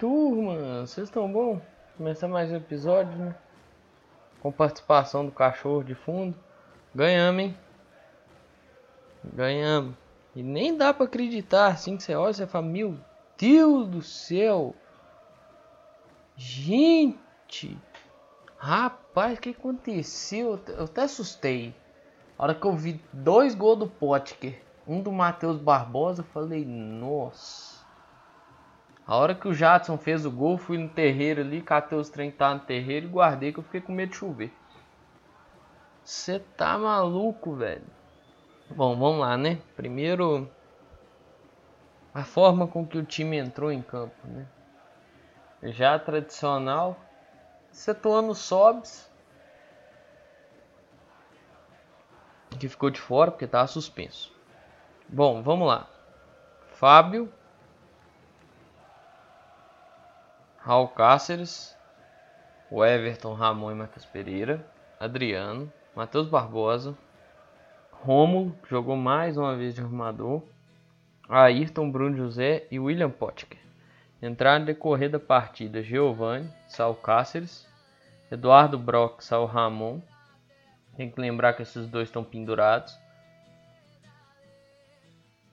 turma? Vocês estão bom? Começar mais um episódio, né? Com participação do cachorro de fundo. Ganhamos, hein? Ganhamos. E nem dá pra acreditar assim que você olha você fala: Meu Deus do céu! Gente! Rapaz, o que aconteceu? Eu até assustei. A hora que eu vi dois gols do Potker, um do Matheus Barbosa, eu falei: Nossa! A hora que o Jadson fez o gol, fui no terreiro ali, catei os trem tá no terreiro e guardei que eu fiquei com medo de chover. Você tá maluco, velho? Bom, vamos lá, né? Primeiro, a forma com que o time entrou em campo, né? Já tradicional, Setuano Sobs, que ficou de fora porque estava suspenso. Bom, vamos lá. Fábio, Raul Cáceres, o Everton, Ramon e Matheus Pereira, Adriano, Matheus Barbosa, Romulo, que jogou mais uma vez de armador, Ayrton, Bruno José e William Potker. Entraram decorrer da partida Giovanni, Sal Cáceres, Eduardo Brock, Sal Ramon. Tem que lembrar que esses dois estão pendurados.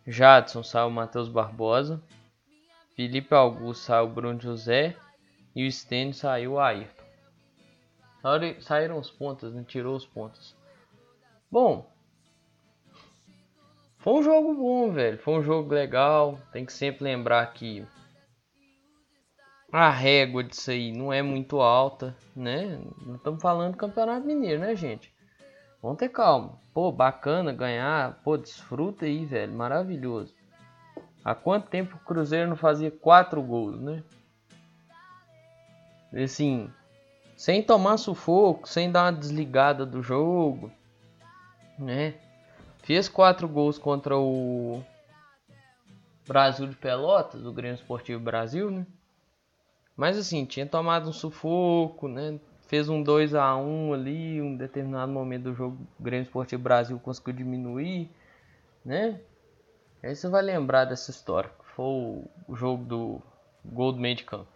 Jadson, Sal Matheus Barbosa, Felipe Augusto saiu Bruno José e o Stênio saiu o Ayrton. Saíram os pontos, né? Tirou os pontos. Bom, foi um jogo bom, velho. Foi um jogo legal. Tem que sempre lembrar que a régua disso aí não é muito alta, né? Não estamos falando do Campeonato Mineiro, né, gente? Vamos ter calma. Pô, bacana ganhar. Pô, desfruta aí, velho. Maravilhoso. Há quanto tempo o Cruzeiro não fazia quatro gols, né? Assim, sem tomar sufoco, sem dar uma desligada do jogo, né? Fez quatro gols contra o Brasil de Pelotas, o Grêmio Esportivo Brasil, né? Mas assim, tinha tomado um sufoco, né? Fez um 2 a 1 ali, um determinado momento do jogo, o Grêmio Esportivo Brasil conseguiu diminuir, né? Aí você vai lembrar dessa história, foi o jogo do gol do meio de campo.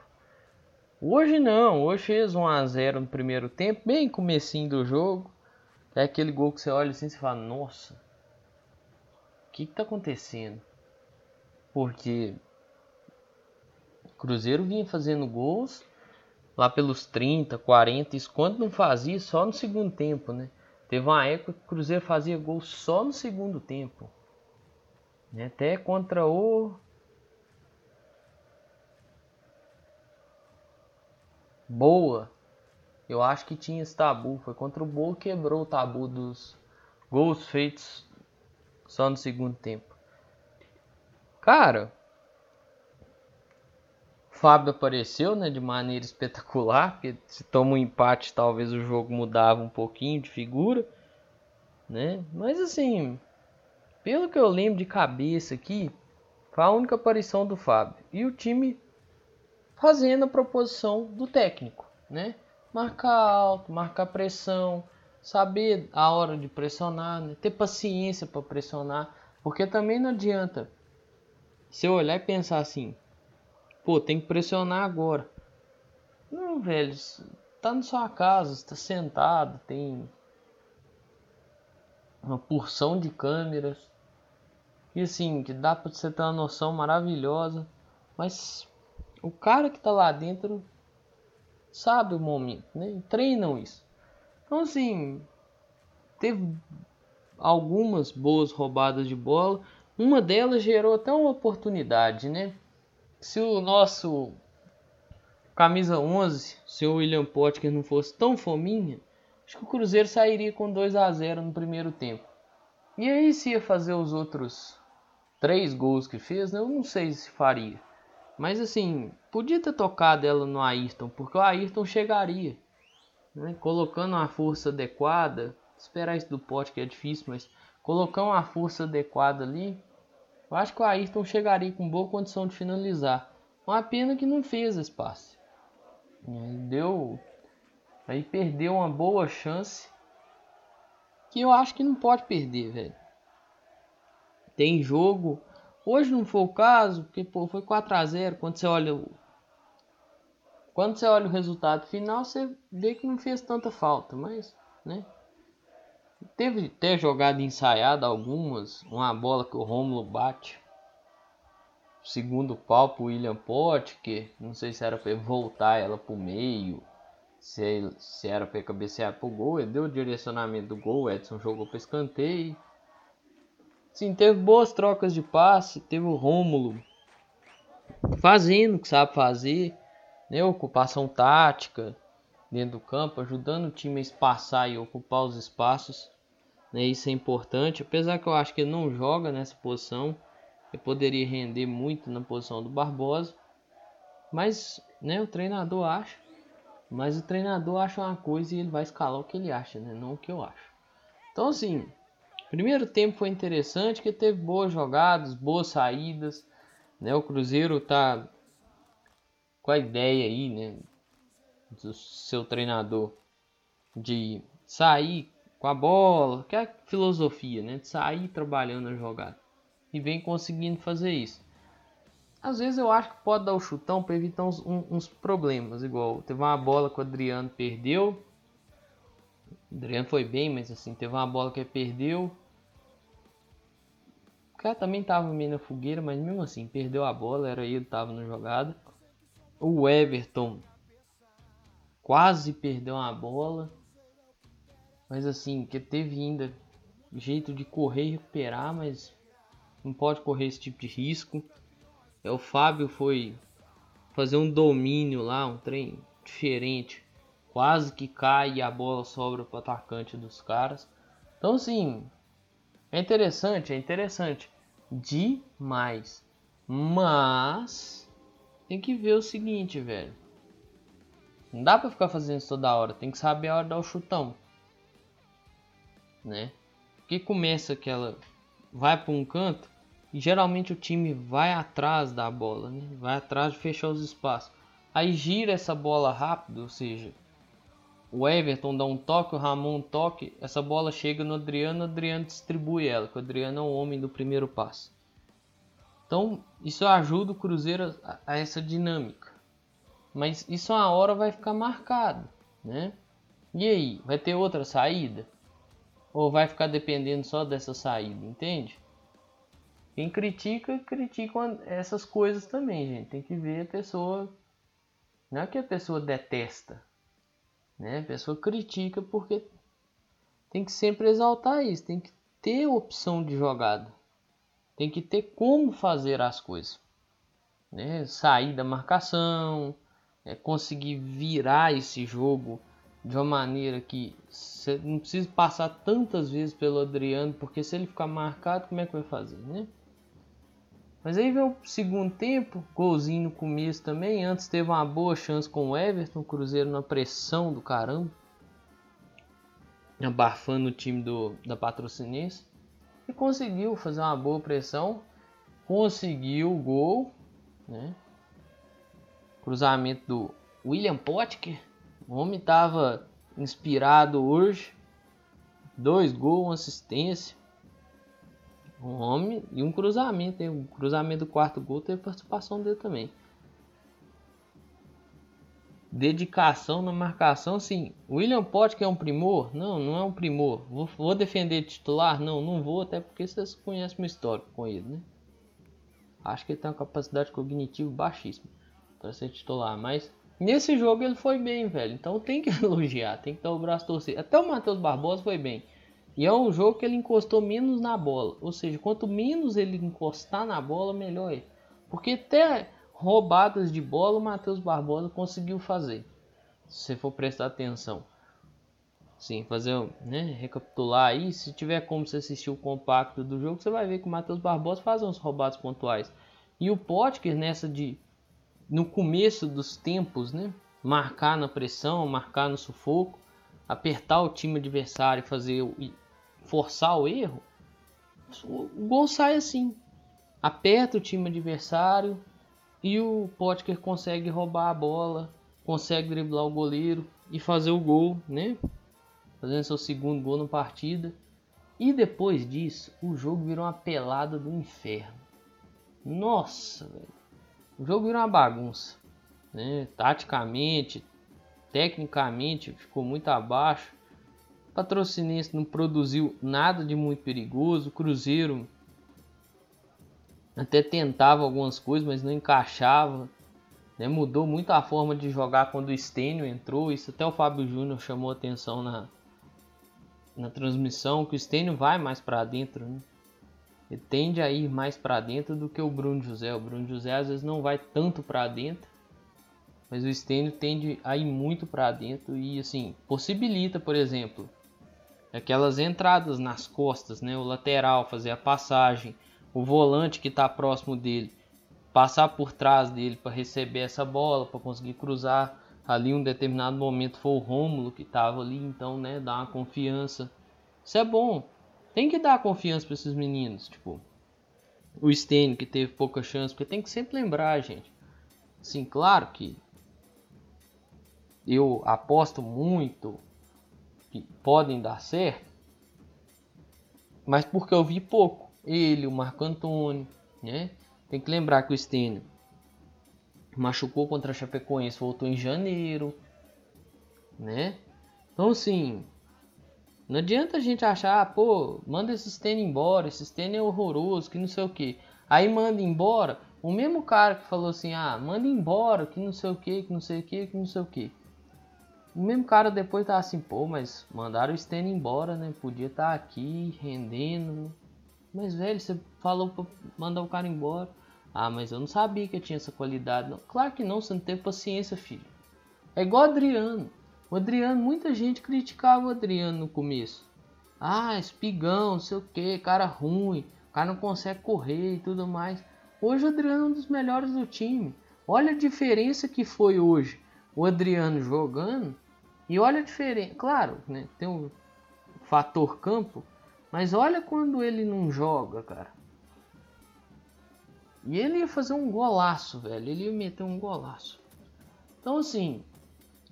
Hoje não, hoje fez 1 a 0 no primeiro tempo, bem comecinho do jogo. É aquele gol que você olha assim e fala, nossa, o que, que tá acontecendo? Porque o Cruzeiro vinha fazendo gols lá pelos 30, 40, isso quando não fazia só no segundo tempo, né? Teve uma época que o Cruzeiro fazia gols só no segundo tempo. Né? Até contra o Boa. Eu acho que tinha esse tabu. Foi contra o Boa que quebrou o tabu dos gols feitos só no segundo tempo. Cara, Fábio apareceu né, de maneira espetacular, porque se toma um empate talvez o jogo mudava um pouquinho de figura, né? Mas assim, pelo que eu lembro de cabeça aqui, foi a única aparição do Fábio. E o time fazendo a proposição do técnico, né? Marcar alto, marcar pressão, saber a hora de pressionar, né? ter paciência para pressionar, porque também não adianta se eu olhar e pensar assim, pô, tem que pressionar agora. Não, velho, tá na sua casa, está sentado, tem uma porção de câmeras, e assim, que dá para você ter uma noção maravilhosa. Mas o cara que tá lá dentro sabe o momento, né? treinam isso. Então assim, teve algumas boas roubadas de bola. Uma delas gerou até uma oportunidade, né? Se o nosso camisa 11, se o William Potker não fosse tão fominha, acho que o Cruzeiro sairia com 2 a 0 no primeiro tempo. E aí se ia fazer os outros três gols que fez, né? eu não sei se faria. Mas assim, podia ter tocado ela no Ayrton, porque o Ayrton chegaria. Né? Colocando uma força adequada, esperar isso do pote que é difícil, mas colocando uma força adequada ali, eu acho que o Ayrton chegaria com boa condição de finalizar. Uma pena que não fez esse passe. Aí deu. Aí perdeu uma boa chance. Que eu acho que não pode perder, velho tem jogo. Hoje não foi o caso, porque pô, foi 4 a 0 Quando você olha o quando você olha o resultado final, você vê que não fez tanta falta, mas, né? Teve até jogada ensaiada algumas, uma bola que o Romulo bate. Segundo pau pro William Potker, não sei se era para voltar ela pro meio, se, se era para cabecear pro gol, ele deu o direcionamento do gol, Edson jogou para escanteio. Sim, teve boas trocas de passe, teve o Rômulo fazendo o que sabe fazer, né? ocupação tática dentro do campo, ajudando o time a espaçar e ocupar os espaços. Né? Isso é importante, apesar que eu acho que ele não joga nessa posição, ele poderia render muito na posição do Barbosa, mas né, o treinador acha. Mas o treinador acha uma coisa e ele vai escalar o que ele acha, né? não o que eu acho. Então, assim, primeiro tempo foi interessante, que teve boas jogadas, boas saídas. Né? O Cruzeiro tá com a ideia aí, né, do seu treinador de sair com a bola, que é a filosofia, né, de sair trabalhando a jogada. E vem conseguindo fazer isso. Às vezes eu acho que pode dar o chutão para evitar uns, uns, problemas, igual teve uma bola que o Adriano perdeu. O Adriano foi bem, mas assim, teve uma bola que ele perdeu. O cara também tava meio na fogueira, mas mesmo assim, perdeu a bola, era ele que tava na jogada. O Everton quase perdeu uma bola. Mas assim, que teve ainda jeito de correr e recuperar, mas não pode correr esse tipo de risco. É o Fábio foi fazer um domínio lá, um trem diferente. Quase que cai e a bola sobra para o atacante dos caras. Então assim, é interessante, é interessante demais. Mas tem que ver o seguinte, velho. Não dá pra ficar fazendo isso toda hora. Tem que saber a hora de dar o chutão. Né? Porque começa aquela. Vai pra um canto. E geralmente o time vai atrás da bola. Né? Vai atrás de fechar os espaços. Aí gira essa bola rápido. Ou seja, o Everton dá um toque, o Ramon um toque. Essa bola chega no Adriano. O Adriano distribui ela. Que o Adriano é o homem do primeiro passo. Então, isso ajuda o Cruzeiro a, a essa dinâmica. Mas isso uma hora vai ficar marcado, né? E aí, vai ter outra saída? Ou vai ficar dependendo só dessa saída, entende? Quem critica, critica essas coisas também, gente. Tem que ver a pessoa. Não é que a pessoa detesta, né? A pessoa critica porque tem que sempre exaltar isso, tem que ter opção de jogada tem que ter como fazer as coisas. Né? Sair da marcação, é, conseguir virar esse jogo de uma maneira que você não precisa passar tantas vezes pelo Adriano, porque se ele ficar marcado, como é que vai fazer, né? Mas aí vem o segundo tempo, golzinho no começo também. Antes teve uma boa chance com o Everton, Cruzeiro na pressão do caramba, abafando o time do, da Patrocinense. E conseguiu fazer uma boa pressão, conseguiu o gol, né? Cruzamento do William Potker, o homem estava inspirado hoje, dois gols, uma assistência, um homem e um cruzamento, o cruzamento do quarto gol teve participação dele também dedicação na marcação, sim. William Potker é um primor? Não, não é um primor. Vou, vou, defender titular? Não, não vou, até porque vocês conhecem meu histórico com ele, né? Acho que ele tem uma capacidade cognitiva baixíssima para ser titular, mas nesse jogo ele foi bem, velho. Então tem que elogiar, tem que dar o braço torcer. Até o Matheus Barbosa foi bem. E é um jogo que ele encostou menos na bola. Ou seja, quanto menos ele encostar na bola, melhor é. Porque até roubadas de bola o Matheus Barbosa conseguiu fazer. Se você for prestar atenção. Sim, fazer, né, recapitular aí, se tiver como você assistir o compacto do jogo, você vai ver que o Matheus Barbosa faz uns roubados pontuais. E o Potker nessa de no começo dos tempos, né, marcar na pressão, marcar no sufoco, apertar o time adversário e fazer forçar o erro, o gol sai assim. Aperta o time adversário, e o Potker consegue roubar a bola, consegue driblar o goleiro e fazer o gol, né? Fazendo seu segundo gol na partida. E depois disso, o jogo virou uma pelada do inferno. Nossa, velho. O jogo virou uma bagunça. né? taticamente, tecnicamente ficou muito abaixo. Patrocinense não produziu nada de muito perigoso. O Cruzeiro até tentava algumas coisas, mas não encaixava. Né? Mudou muito a forma de jogar quando o Stênio entrou. Isso até o Fábio Júnior chamou atenção na, na transmissão, que o Stênio vai mais para dentro. Né? Ele tende a ir mais para dentro do que o Bruno José. O Bruno José às vezes não vai tanto para dentro, mas o Stênio tende a ir muito para dentro e assim possibilita, por exemplo, aquelas entradas nas costas, né? O lateral fazer a passagem, o volante que está próximo dele passar por trás dele para receber essa bola, para conseguir cruzar. Ali um determinado momento foi o Rômulo que estava ali, então, né, dá uma confiança. Isso é bom. Tem que dar confiança para esses meninos, tipo o Stênio que teve pouca chance, porque tem que sempre lembrar, gente. Assim, claro que eu aposto muito que podem dar certo, mas porque eu vi pouco. Ele, o Marco Antônio, né? Tem que lembrar que o Stênio machucou contra a Chapecoense, voltou em janeiro, né? Então assim, não adianta a gente achar, pô, manda esse Stênio embora, esse Stênio é horroroso, que não sei o que. Aí manda embora, o mesmo cara que falou assim, ah, manda embora, que não sei o que, que não sei o que, que não sei o que. O mesmo cara depois tá assim, pô, mas mandaram o Stênio embora, né? Podia estar tá aqui rendendo. Mas velho, você falou pra mandar o cara embora. Ah, mas eu não sabia que eu tinha essa qualidade. Não. Claro que não, você não teve paciência, filho. É igual o Adriano. O Adriano, muita gente criticava o Adriano no começo. Ah, espigão, não sei o que, cara ruim, o cara não consegue correr e tudo mais. Hoje o Adriano é um dos melhores do time. Olha a diferença que foi hoje o Adriano jogando e olha a diferença. Claro, né, tem o fator campo, mas olha quando ele não joga, cara. E ele ia fazer um golaço, velho. Ele ia meter um golaço. Então, assim,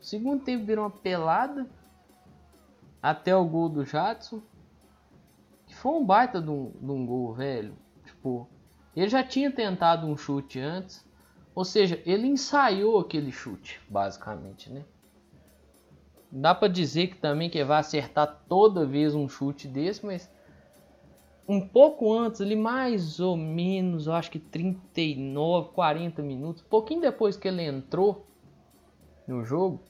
segundo tempo virou uma pelada até o gol do Jadson. Que foi um baita de um, de um gol, velho. Tipo, ele já tinha tentado um chute antes. Ou seja, ele ensaiou aquele chute, basicamente, né? Dá para dizer que também que vai acertar toda vez um chute desse, mas um pouco antes, ali mais ou menos, eu acho que 39, 40 minutos, pouquinho depois que ele entrou no jogo,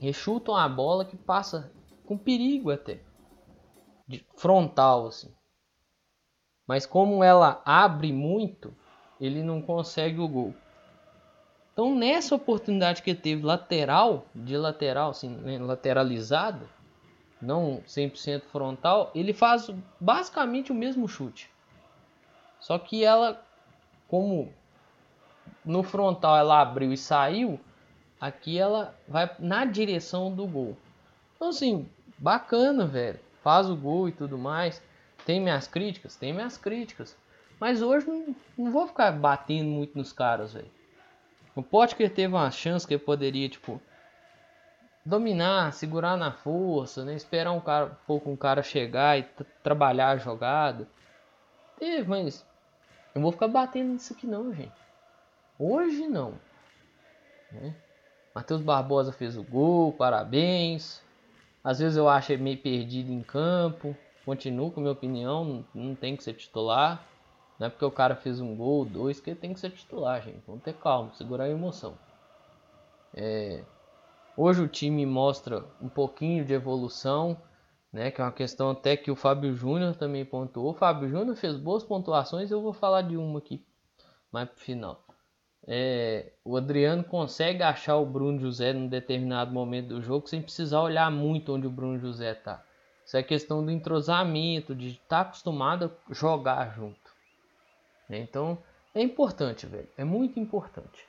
eles chutam a bola que passa com perigo até, de frontal assim. Mas como ela abre muito, ele não consegue o gol. Então nessa oportunidade que teve lateral, de lateral, assim, né, lateralizada, não 100% frontal, ele faz basicamente o mesmo chute. Só que ela, como no frontal ela abriu e saiu, aqui ela vai na direção do gol. Então assim, bacana, velho. Faz o gol e tudo mais. Tem minhas críticas? Tem minhas críticas. Mas hoje não, não vou ficar batendo muito nos caras, velho. O Potker teve uma chance que ele poderia, tipo, dominar, segurar na força, né? esperar um, cara, um pouco um cara chegar e trabalhar a jogada. Teve, mas eu vou ficar batendo nisso aqui não, gente. Hoje não. Né? Matheus Barbosa fez o gol, parabéns. Às vezes eu acho ele meio perdido em campo. Continuo com a minha opinião, não, tem que ser titular. Não é porque o cara fez um gol, dois, que ele tem que ser titular, gente. Vamos ter calma, segurar a emoção. É, Hoje o time mostra um pouquinho de evolução, né, que é uma questão até que o Fábio Júnior também pontuou. O Fábio Júnior fez boas pontuações, eu vou falar de uma aqui mais pro final. É, o Adriano consegue achar o Bruno José num determinado momento do jogo sem precisar olhar muito onde o Bruno José tá. Isso é questão do entrosamento, de estar tá acostumado a jogar junto. Então é importante, velho. É muito importante.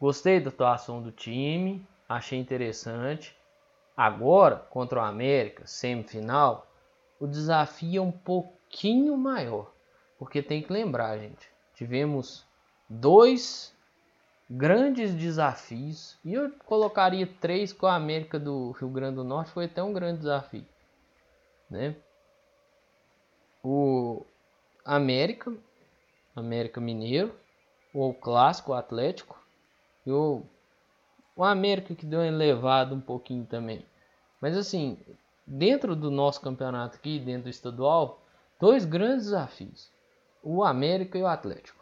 Gostei da atuação do time achei interessante. Agora, contra o América, semifinal, o desafio é um pouquinho maior. Porque tem que lembrar, gente, tivemos dois grandes desafios. E eu colocaria três com a América do Rio Grande do Norte, foi até um grande desafio. Né? O América, América Mineiro, o Clássico Atlético e o O América que deu uma elevada um pouquinho também. Mas assim, dentro do nosso campeonato aqui, dentro do estadual, dois grandes desafios. O América e o Atlético.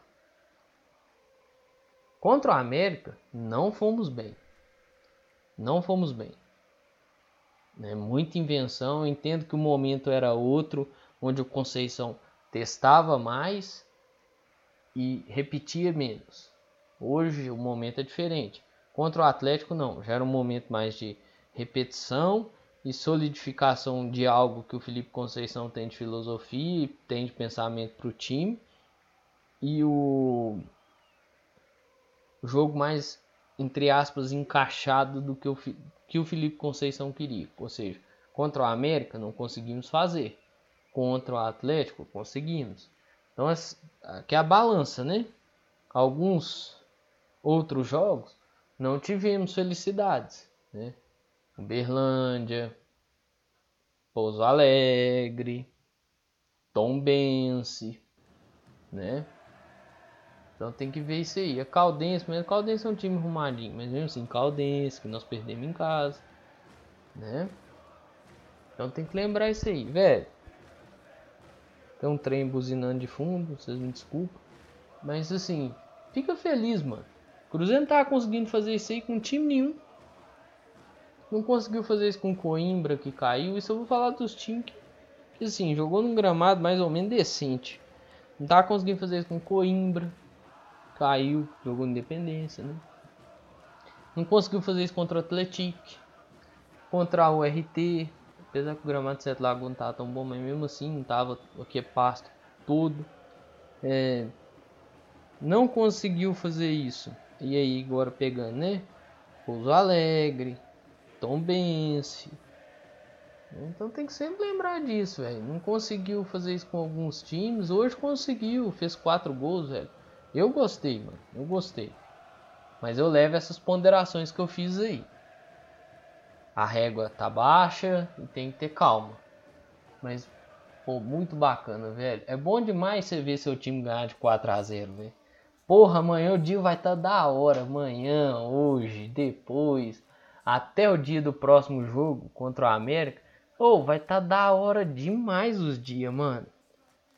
Contra o América, não fomos bem. Não fomos bem. É muita invenção. Eu entendo que o momento era outro, onde o Conceição testava mais e repetia menos. Hoje o momento é diferente. Contra o Atlético, não. Já era um momento mais de repetição e solidificação de algo que o Felipe Conceição tem de filosofia e tem de pensamento para o time. E o jogo mais, entre aspas, encaixado do que o, que o Felipe Conceição queria. Ou seja, contra o América não conseguimos fazer. Contra o Atlético conseguimos. Então, aqui é a balança, né? Alguns outros jogos não tivemos felicidades, né? Uberlândia, Pouso Alegre, Tombense, né? Então tem que ver isso aí. A Caldense, mas a Caldense é um time arrumadinho, mas mesmo assim, Caldense, que nós perdemos em casa, né? Então tem que lembrar isso aí, velho. Tem um trem buzinando de fundo, vocês me desculpem. Mas assim, fica feliz, mano. Cruzeiro não tava conseguindo fazer isso aí com time nenhum. Não conseguiu fazer isso com Coimbra que caiu. Isso eu vou falar dos times que, assim, jogou num gramado mais ou menos decente. Não tava conseguindo fazer isso com Coimbra. Caiu, jogou Independência, né? Não conseguiu fazer isso contra o Atlético. Contra o RT. Apesar que o gramado de Sete Lagoas não tava tão bom, mas mesmo assim não tava aqui é pasto todo. É, não conseguiu fazer isso. E aí, agora pegando, né? Pouso Alegre, Tombense. Então tem que sempre lembrar disso, velho. Não conseguiu fazer isso com alguns times. Hoje conseguiu, fez quatro gols, velho. Eu gostei, mano. Eu gostei. Mas eu levo essas ponderações que eu fiz aí. A régua tá baixa e tem que ter calma. Mas, pô, muito bacana, velho. É bom demais você ver seu time ganhar de 4 a 0 velho. Porra, amanhã o dia vai estar tá da hora. Amanhã, hoje, depois, até o dia do próximo jogo contra o América. Ou vai estar tá da hora demais os dias, mano.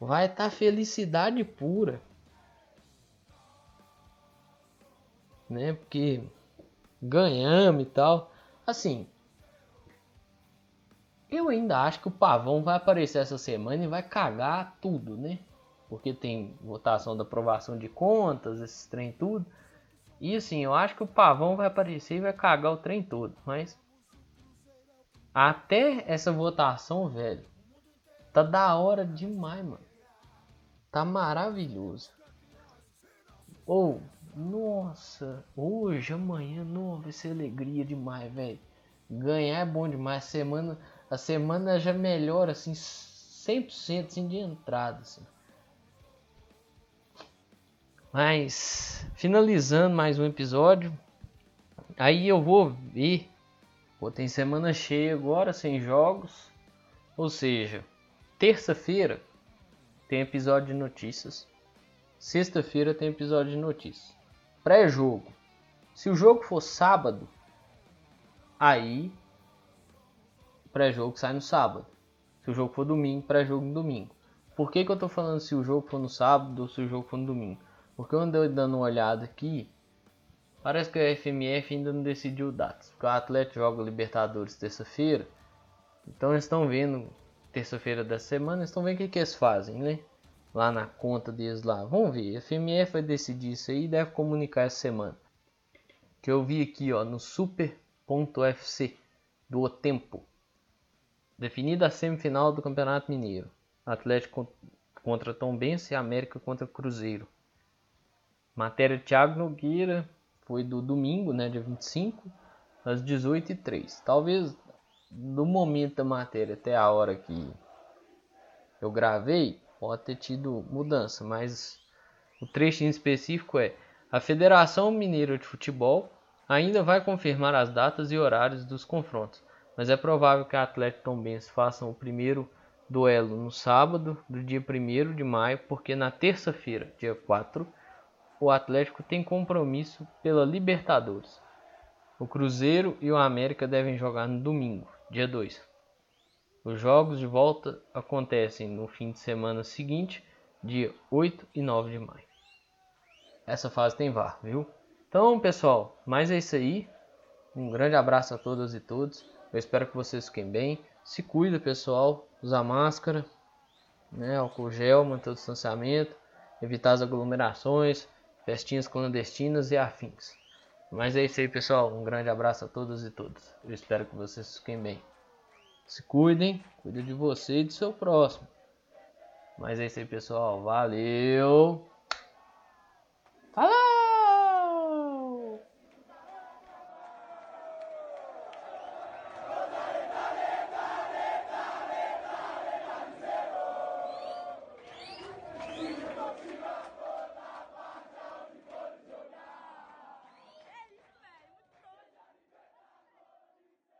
Vai estar tá felicidade pura. Né? Porque ganhamos e tal. Assim, eu ainda acho que o Pavão vai aparecer essa semana e vai cagar tudo, né? porque tem votação da aprovação de contas, esses trem tudo. E assim, eu acho que o pavão vai aparecer e vai cagar o trem todo, mas até essa votação, velho, tá da hora demais, mano. Tá maravilhoso. Ou, oh, nossa, hoje, amanhã, não, vai ser alegria demais, velho. Ganhar é bom demais. Semana, a semana já melhora assim 100% assim, de entrada, assim. Mas finalizando mais um episódio, aí eu vou ver. Pô, tem semana cheia agora sem jogos. Ou seja, terça-feira tem episódio de notícias. Sexta-feira tem episódio de notícias. Pré-jogo. Se o jogo for sábado, aí pré-jogo sai no sábado. Se o jogo for domingo, pré-jogo no domingo. Por que, que eu tô falando se o jogo for no sábado ou se o jogo for no domingo? Porque eu andei dando uma olhada aqui. Parece que a FMF ainda não decidiu datas. Porque o Atlético joga Libertadores terça-feira. Então eles estão vendo terça-feira da semana. Estão vendo o que, que eles fazem, né? Lá na conta deles lá. Vamos ver. A FMF vai decidir isso aí e deve comunicar essa semana. Que eu vi aqui ó, no super.fc do Tempo. Definida a semifinal do Campeonato Mineiro. Atlético contra Tom Benz e América contra Cruzeiro. Matéria Thiago Nogueira foi do domingo, né, dia 25, às 18h03. Talvez do momento da matéria até a hora que eu gravei, pode ter tido mudança, mas o trecho em específico é: a Federação Mineira de Futebol ainda vai confirmar as datas e horários dos confrontos, mas é provável que a Atlético Tombense façam o primeiro duelo no sábado do dia 1 de maio, porque na terça-feira, dia 4, o Atlético tem compromisso pela Libertadores. O Cruzeiro e o América devem jogar no domingo, dia 2. Os jogos de volta acontecem no fim de semana seguinte, dia 8 e 9 de maio. Essa fase tem VAR, viu? Então, pessoal, mais é isso aí. Um grande abraço a todas e todos. Eu espero que vocês fiquem bem. Se cuida, pessoal. Usar máscara, né, álcool gel, manter o distanciamento, evitar as aglomerações, festinhas clandestinas e afins. Mas é isso aí, pessoal. Um grande abraço a todas e todos. Eu espero que vocês fiquem bem. Se cuidem, cuide de você e do seu próximo. Mas é isso aí, pessoal. Valeu!